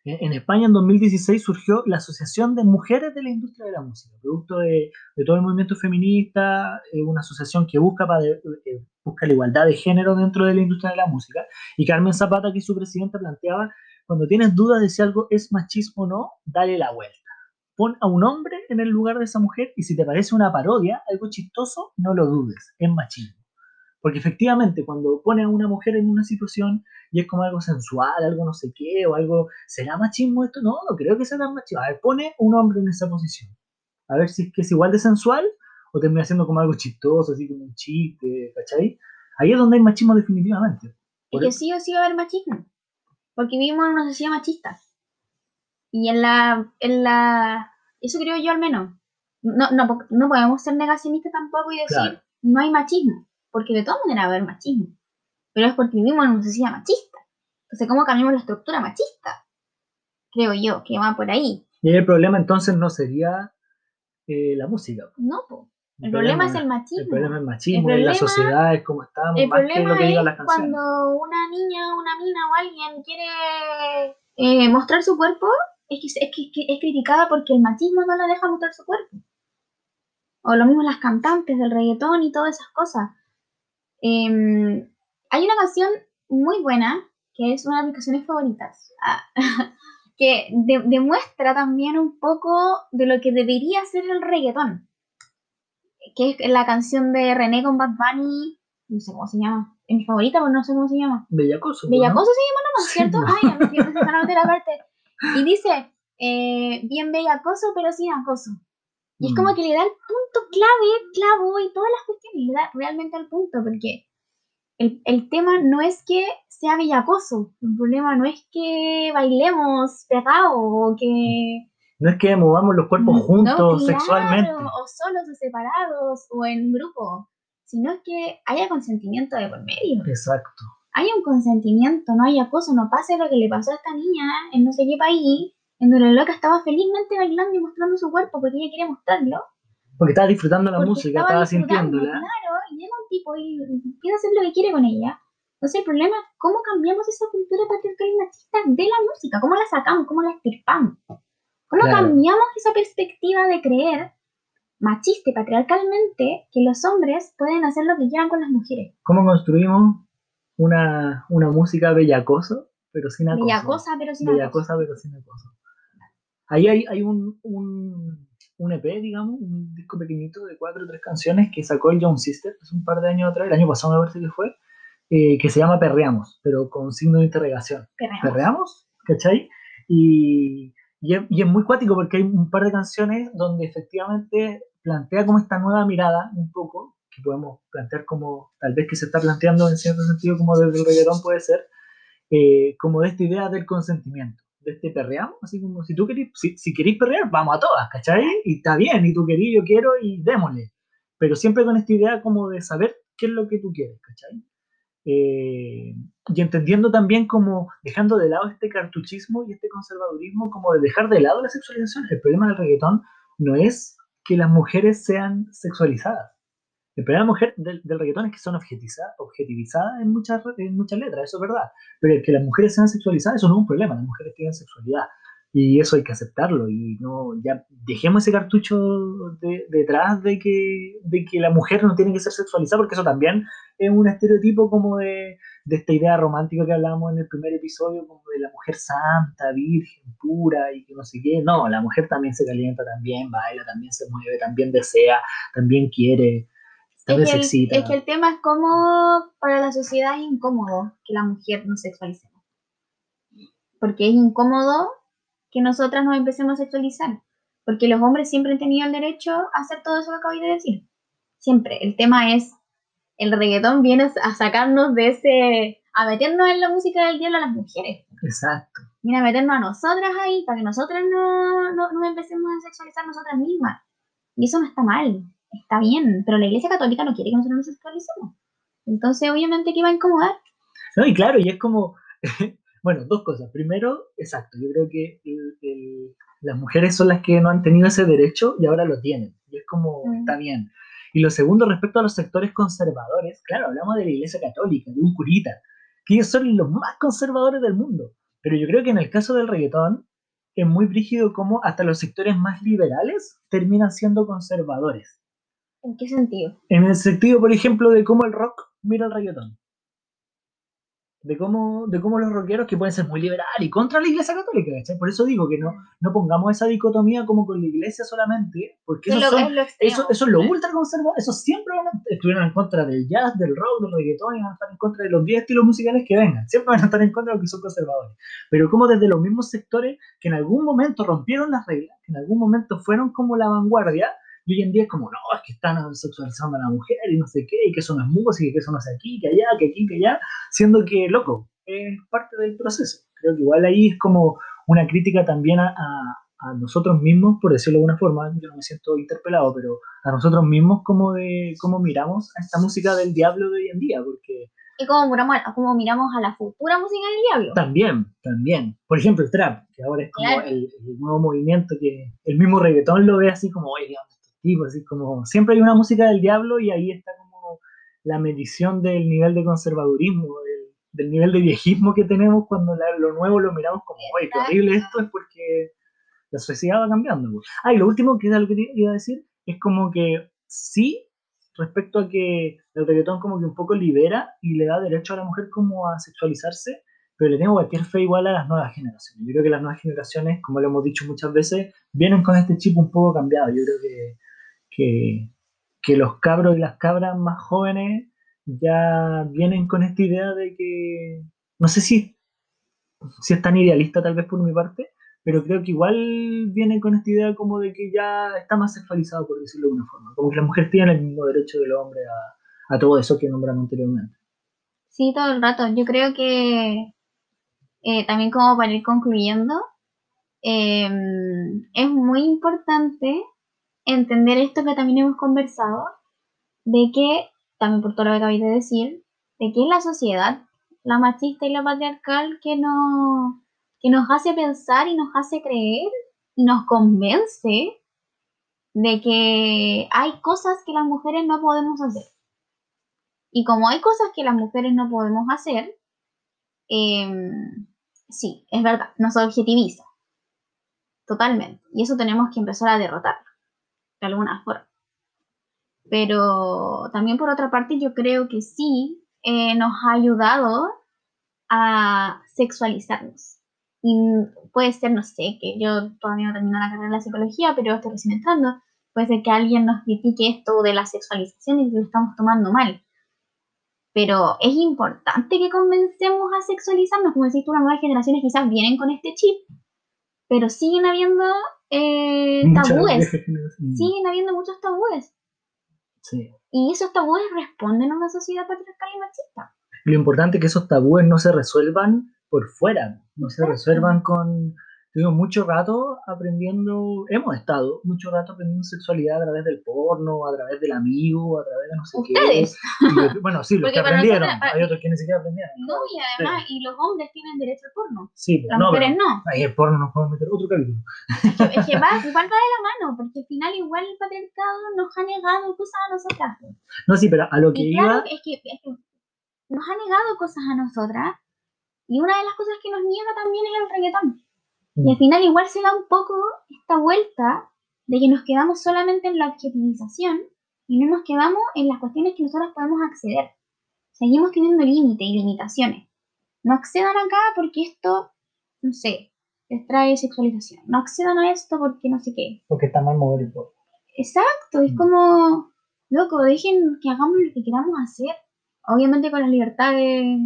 en España en 2016 surgió la Asociación de Mujeres de la Industria de la Música, producto de, todo el movimiento feminista, una asociación que busca, para, eh, busca la igualdad de género dentro de la industria de la música. Y Carmen Zapata, que su presidenta, planteaba, cuando tienes dudas de si algo es machismo o no, dale la vuelta. Pon a un hombre en el lugar de esa mujer y si te parece una parodia, algo chistoso, no lo dudes, es machismo. Porque efectivamente, cuando pone a una mujer en una situación y es como algo sensual, algo no sé qué, o algo, ¿será machismo esto? No, no creo que sea tan machismo. A ver, pone un hombre en esa posición. A ver si es que es igual de sensual o termina siendo como algo chistoso, así como un chiste, ¿cachai? Ahí es donde hay machismo definitivamente. y que sí o sí va a haber machismo. Porque vivimos en una sociedad machista. Y en la, en la, eso creo yo al menos. No, no, no podemos ser negacionistas tampoco y decir, no hay machismo porque de todas maneras va a haber machismo, pero es porque vivimos en una sociedad machista. Entonces, ¿cómo cambiamos la estructura machista? Creo yo, que va por ahí. Y el problema entonces no sería eh, la música. No, po. El, problema, es el machismo. El problema es el machismo, el la sociedad, es como estamos, el problema es cuando una niña, una mina o alguien quiere eh, mostrar su cuerpo, es que, es que es criticada porque el machismo no la deja mostrar su cuerpo. O lo mismo las cantantes del reggaetón y todas esas cosas. Em, hay una canción muy buena, que es una de mis canciones favoritas, ah, [laughs] que demuestra también un poco de lo que debería ser el reggaetón, que es la canción de René con Bad Bunny, no sé cómo se llama, es mi favorita, pero no sé cómo se llama. Bellacoso. Bellacoso se llama nomás, ¿cierto? Ay, [laughs] me la parte. Y dice, eh, bien bellacoso, pero sin acoso. Y es como mm. que le da el punto clave, clavo y todas las cuestiones, le da realmente al punto, porque el, tema no es que sea bellacoso, el problema no es que bailemos pegado o que... No es que movamos los cuerpos juntos sexualmente. O solos o separados o en grupo, sino que haya consentimiento de por medio. Exacto. Hay un consentimiento, no hay acoso, no pase lo que le pasó a esta niña en no sé qué país, en donde la loca estaba felizmente bailando y mostrando su cuerpo porque ella quería mostrarlo. Porque estaba disfrutando la música, estaba, sintiéndola. Claro, y llega un tipo y empieza a hacer lo que quiere con ella. Entonces el problema es cómo cambiamos esa cultura patriarcal y machista de la música, cómo la sacamos, cómo la estirpamos. ¿Cómo cambiamos esa perspectiva de creer machista y patriarcalmente que los hombres pueden hacer lo que quieran con las mujeres? ¿Cómo construimos una, una música bellacosa, pero sin acoso? Bellacosa, pero sin bellacosa, pero sin acoso. Ahí hay, hay un, un, un, EP, digamos, un disco pequeñito de cuatro o tres canciones que sacó el Young Sister hace un par de años atrás, el año pasado me parece que fue, eh, que se llama Perreamos, pero con signo de interrogación. Perreamos. ¿Perreamos? ¿Cachai? Y, y, es, y es muy cuático porque hay un par de canciones donde efectivamente plantea como esta nueva mirada, un poco, que podemos plantear como, tal vez que se está planteando en cierto sentido como desde el reggaetón puede ser, eh, como de esta idea del consentimiento, de este perreamos, así como si tú querés, si, si queréis perrear, vamos a todas, ¿cachai? Y está bien, y tú querís, yo quiero, y démosle. Pero siempre con esta idea como de saber qué es lo que tú quieres, ¿cachai? Eh, y entendiendo también como dejando de lado este cartuchismo y este conservadurismo, como de dejar de lado la sexualización. El problema del reggaetón no es que las mujeres sean sexualizadas. El problema mujer, del, del, reggaetón es que son objetivizadas, objetivizadas en muchas, en muchas letras, eso es verdad. Pero el que las mujeres sean sexualizadas, eso no es un problema, las mujeres tienen sexualidad. Y eso hay que aceptarlo. Y no, ya dejemos ese cartucho de, detrás de que, de que la mujer no tiene que ser sexualizada, porque eso también es un estereotipo como de, de esta idea romántica que hablábamos en el primer episodio, como de la mujer santa, virgen, pura y que no sé qué. No, la mujer también se calienta, también baila, también se mueve, también desea, también quiere. Es que, el, es que el tema es como para la sociedad es incómodo que la mujer no sexualicemos. Porque es incómodo que nosotras nos empecemos a sexualizar. Porque los hombres siempre han tenido el derecho a hacer todo eso que acabo de decir. Siempre. El tema es, el reggaetón viene a sacarnos de ese, a meternos en la música del diablo a las mujeres. Exacto. Viene a meternos a nosotras ahí para que nosotras no, no, no empecemos a sexualizar nosotras mismas. Y eso no está mal, está bien, pero la Iglesia Católica no quiere que nosotros nos sexualicemos. Entonces, obviamente, que va a incomodar. No, y claro, y es como, [laughs] Bueno, dos cosas. Primero, exacto, yo creo que las mujeres son las que no han tenido ese derecho y ahora lo tienen. Y es como, mm. está bien. Y lo segundo, respecto a los sectores conservadores, claro, hablamos de la Iglesia Católica, de un curita, que ellos son los más conservadores del mundo. Pero yo creo que en el caso del reggaetón es muy brígido como hasta los sectores más liberales terminan siendo conservadores. ¿En qué sentido? En el sentido, por ejemplo, de cómo el rock mira el reggaetón de cómo, de cómo los rockeros que pueden ser muy liberales y contra la iglesia católica, ¿cachai? Por eso digo que no, no pongamos esa dicotomía como con la iglesia solamente, porque eso, son, eso, eso, es lo ultra conservador, eso siempre van a, estuvieron en contra del jazz, del rock, del reggaetón, y van a estar en contra de los 10 estilos musicales que vengan, siempre van a estar en contra de los que son conservadores. Pero como desde los mismos sectores que en algún momento rompieron las reglas, que en algún momento fueron como la vanguardia, y hoy en día es como, no, es que están sexualizando a la mujer y no sé qué, y que eso no es música, y que eso no es aquí, que allá, que aquí, que allá, siendo que, loco, es parte del proceso. Creo que igual ahí es como una crítica también a, a, nosotros mismos, por decirlo de alguna forma, yo no me siento interpelado, pero a nosotros mismos como de cómo miramos a esta música del diablo de hoy en día, porque... Y cómo miramos, cómo miramos a la futura música del diablo. También, también. Por ejemplo, el trap, que ahora es como el, nuevo movimiento que el mismo reggaetón lo ve así como, oye, así como siempre hay una música del diablo y ahí está como la medición del nivel de conservadurismo, del, nivel de viejismo que tenemos cuando lo nuevo lo miramos como, oye, qué horrible esto, es porque la sociedad va cambiando. Pues. Ah, y lo último que era lo que iba a decir es como que sí, respecto a que el reggaetón como que un poco libera y le da derecho a la mujer como a sexualizarse, pero le tengo cualquier fe igual a las nuevas generaciones. Yo creo que las nuevas generaciones, como lo hemos dicho muchas veces, vienen con este chip un poco cambiado. Yo creo que que, que los cabros y las cabras más jóvenes ya vienen con esta idea de que, no sé si, si es tan idealista tal vez por mi parte, pero creo que igual vienen con esta idea como de que ya está más sexualizado, por decirlo de una forma, como que las mujeres tienen el mismo derecho del hombre a, a todo eso que nombramos anteriormente. Sí, todo el rato. Yo creo que eh, también como para ir concluyendo, em, es muy importante entender esto que también hemos conversado, de que, también por todo lo que acabáis de decir, de que es la sociedad, la machista y la patriarcal, que, no, que nos hace pensar y nos hace creer y nos convence de que hay cosas que las mujeres no podemos hacer. Y como hay cosas que las mujeres no podemos hacer, em, sí, es verdad, nos objetiviza. Totalmente. Y eso tenemos que empezar a derrotarlo, de alguna forma. Pero también por otra parte yo creo que sí eh, nos ha ayudado a sexualizarnos. Y puede ser, no sé, que yo todavía no termino la carrera de la psicología, pero estoy recién entrando. Puede ser que alguien nos critique esto de la sexualización y que lo estamos tomando mal. Pero es importante que comencemos a sexualizarnos. Como decís tú, las nuevas generaciones quizás vienen con este chip, pero siguen habiendo eh, tabúes. Siguen habiendo muchos tabúes. Sí. Y esos tabúes responden a una sociedad patriarcal y machista. Lo importante es que esos tabúes no se resuelvan por fuera, no se resuelvan con Tuvimos mucho rato aprendiendo, hemos estado mucho rato aprendiendo sexualidad a través del porno, a través del amigo, a través de no sé ¿Ustedes? qué. bueno, sí, los que aprendieron, hay otros que ni siquiera aprendieron. No, y además, y los hombres tienen derecho al porno. Sí, las mujeres no. Ahí el porno nos podemos meter otro capítulo. Es que, va, igual va de la mano, porque al final igual el patriarcado nos ha negado cosas a nosotras. No, sí, pero a lo que y iba... Claro, es que, es que nos ha negado cosas a nosotras, y una de las cosas que nos niega también es el reggaetón. Y al final igual se da un poco esta vuelta de que nos quedamos solamente en la objetivización y no nos quedamos en las cuestiones que nosotros podemos acceder. Seguimos teniendo límites y limitaciones. No accedan acá porque esto, no sé, les trae sexualización. No accedan a esto porque no sé qué. Porque está mal mover el cuerpo. Exacto, es como, loco, dejen que hagamos lo que queramos hacer. Obviamente con la libertad de,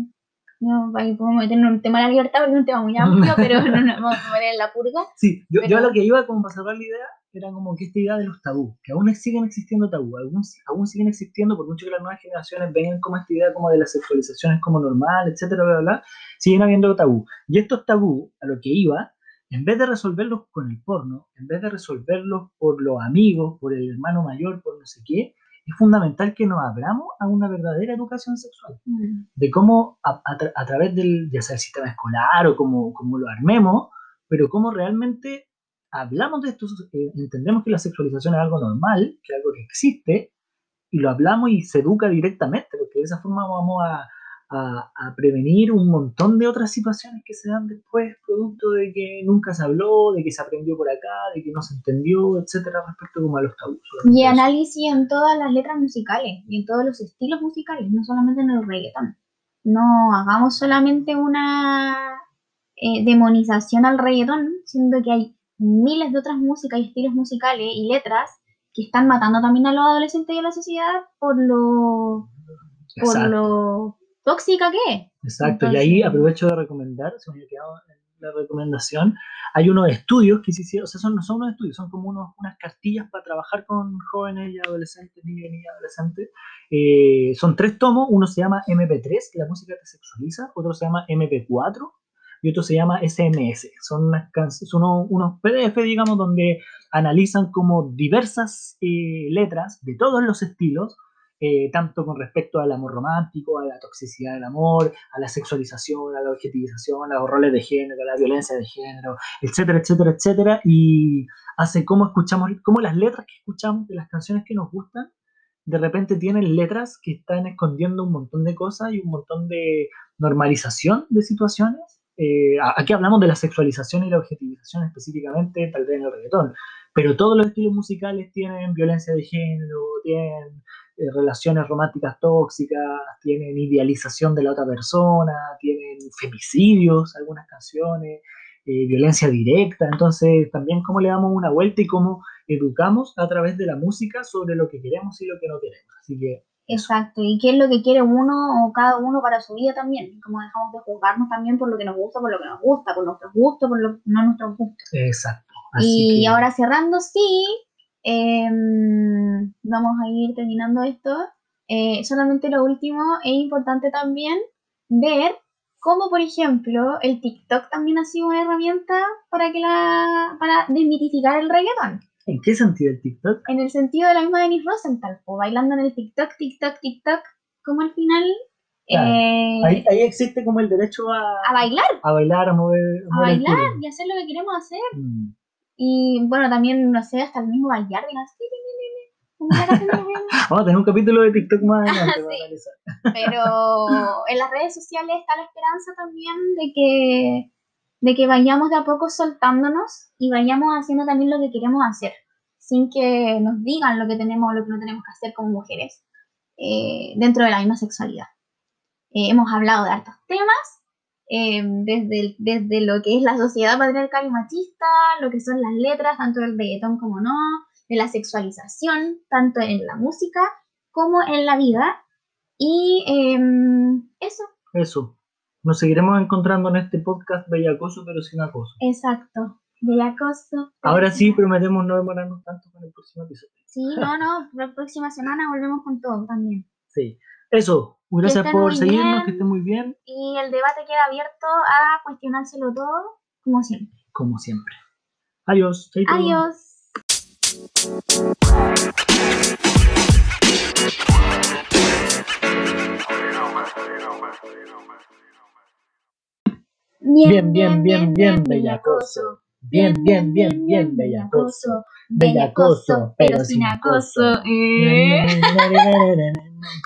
no, ahí podemos meternos en un tema de la libertad porque es un tema muy amplio, [laughs] pero no nos vamos a meter en la purga. Sí, yo, yo a lo que iba como para cerrar la idea era como que esta idea de los tabús, que aún siguen existiendo tabús, aún, aún siguen existiendo por mucho que las nuevas generaciones vengan como esta idea como de la sexualización es como normal, etcétera, bla, bla, bla, siguen habiendo tabú. Y estos tabús, a lo que iba, en vez de resolverlos con el porno, en vez de resolverlos por los amigos, por el hermano mayor, por no sé qué, es fundamental que nos abramos a una verdadera educación sexual, mm. de cómo a, través del, ya sea el sistema escolar o como, como lo armemos, pero cómo realmente hablamos de esto, eh, entendemos que la sexualización es algo normal, que es algo que existe, y lo hablamos y se educa directamente, porque de esa forma vamos a, a, prevenir un montón de otras situaciones que se dan después, producto de que nunca se habló, de que se aprendió por acá, de que no se entendió, etcétera, respecto como a los tabús. Y análisis en todas las letras musicales y en todos los estilos musicales, no solamente en el reggaetón. No hagamos solamente una eh, demonización al reggaetón, siendo que hay miles de otras músicas y estilos musicales y letras que están matando también a los adolescentes y a la sociedad por lo, por lo tóxica que Exacto, y ahí aprovecho de recomendar, se me había quedado la recomendación, hay unos estudios que se hicieron, o sea, son, no son unos estudios, son como unos, unas cartillas para trabajar con jóvenes y adolescentes, niños y niñas adolescentes. Eh, son tres tomos, uno se llama MP3, la música te sexualiza, otro se llama MP4 y otro se llama SMS. Son, unas son unos, unos PDF, digamos, donde analizan como diversas eh, letras de todos los estilos eh, tanto con respecto al amor romántico, a la toxicidad del amor, a la sexualización, a la objetivización, a los roles de género, a la violencia de género, etcétera, etcétera, etcétera, y hace cómo escuchamos, cómo las letras que escuchamos de las canciones que nos gustan, de repente tienen letras que están escondiendo un montón de cosas y un montón de normalización de situaciones. Eh, aquí hablamos de la sexualización y la objetivización específicamente, tal vez en el reggaetón, pero todos los estilos musicales tienen violencia de género, tienen eh, relaciones románticas tóxicas, tienen idealización de la otra persona, tienen femicidios, algunas canciones, eh, violencia directa. Entonces, también cómo le damos una vuelta y cómo educamos a través de la música sobre lo que queremos y lo que no queremos. Así que. Exacto, y qué es lo que quiere uno o cada uno para su vida también. Como dejamos de juzgarnos también por lo que nos gusta, por lo que nos gusta, por nuestros gustos, por lo que no nuestros gustos. Exacto. y ahora cerrando, sí, Em, vamos a ir terminando esto. Eh, solamente lo último, es importante también ver cómo, por ejemplo, el TikTok también ha sido una herramienta para que la para desmitificar el reggaetón. ¿En qué sentido el TikTok? En el sentido de la misma Denise Rosenthal, o bailando en el TikTok, TikTok, TikTok, como al final Claro. eh, Ahí, ahí existe como el derecho a, a bailar, a bailar, a mover, a mover el bailar y hacer lo que queremos hacer. Mm. Y bueno, también, no sé, hasta el mismo Rihanna. [laughs] Vamos a tener un capítulo de TikTok más adelante para Sí. analizar. Pero en las redes sociales está la esperanza también de que, de que vayamos de a poco soltándonos y vayamos haciendo también lo que queremos hacer, sin que nos digan lo que tenemos o lo que no tenemos que hacer como mujeres eh, dentro de la misma sexualidad. Eh, hemos hablado de hartos temas, eh, desde, el- desde lo que es la sociedad patriarcal y machista, lo que son las letras, tanto del reggaetón como no, de la sexualización, tanto en la música como en la vida. Y em, eso, Eso. Nos seguiremos encontrando en este podcast bellacoso pero sin acoso. exacto. Bellacoso. Ahora sí prometemos no demorarnos tanto con el próximo episodio. Sí, no, no, la próxima semana volvemos con todo también. Sí. Eso. Gracias estén por seguirnos, bien. que estén muy bien, Y el debate queda abierto a cuestionárselo todo, como siempre. como siempre. Adiós. chaito. Adiós. Bien, bien, bien, bien, bellacoso. Bien, bien, bien, bien, bellacoso. Bellacoso, pero sin acoso. Eh. [laughs]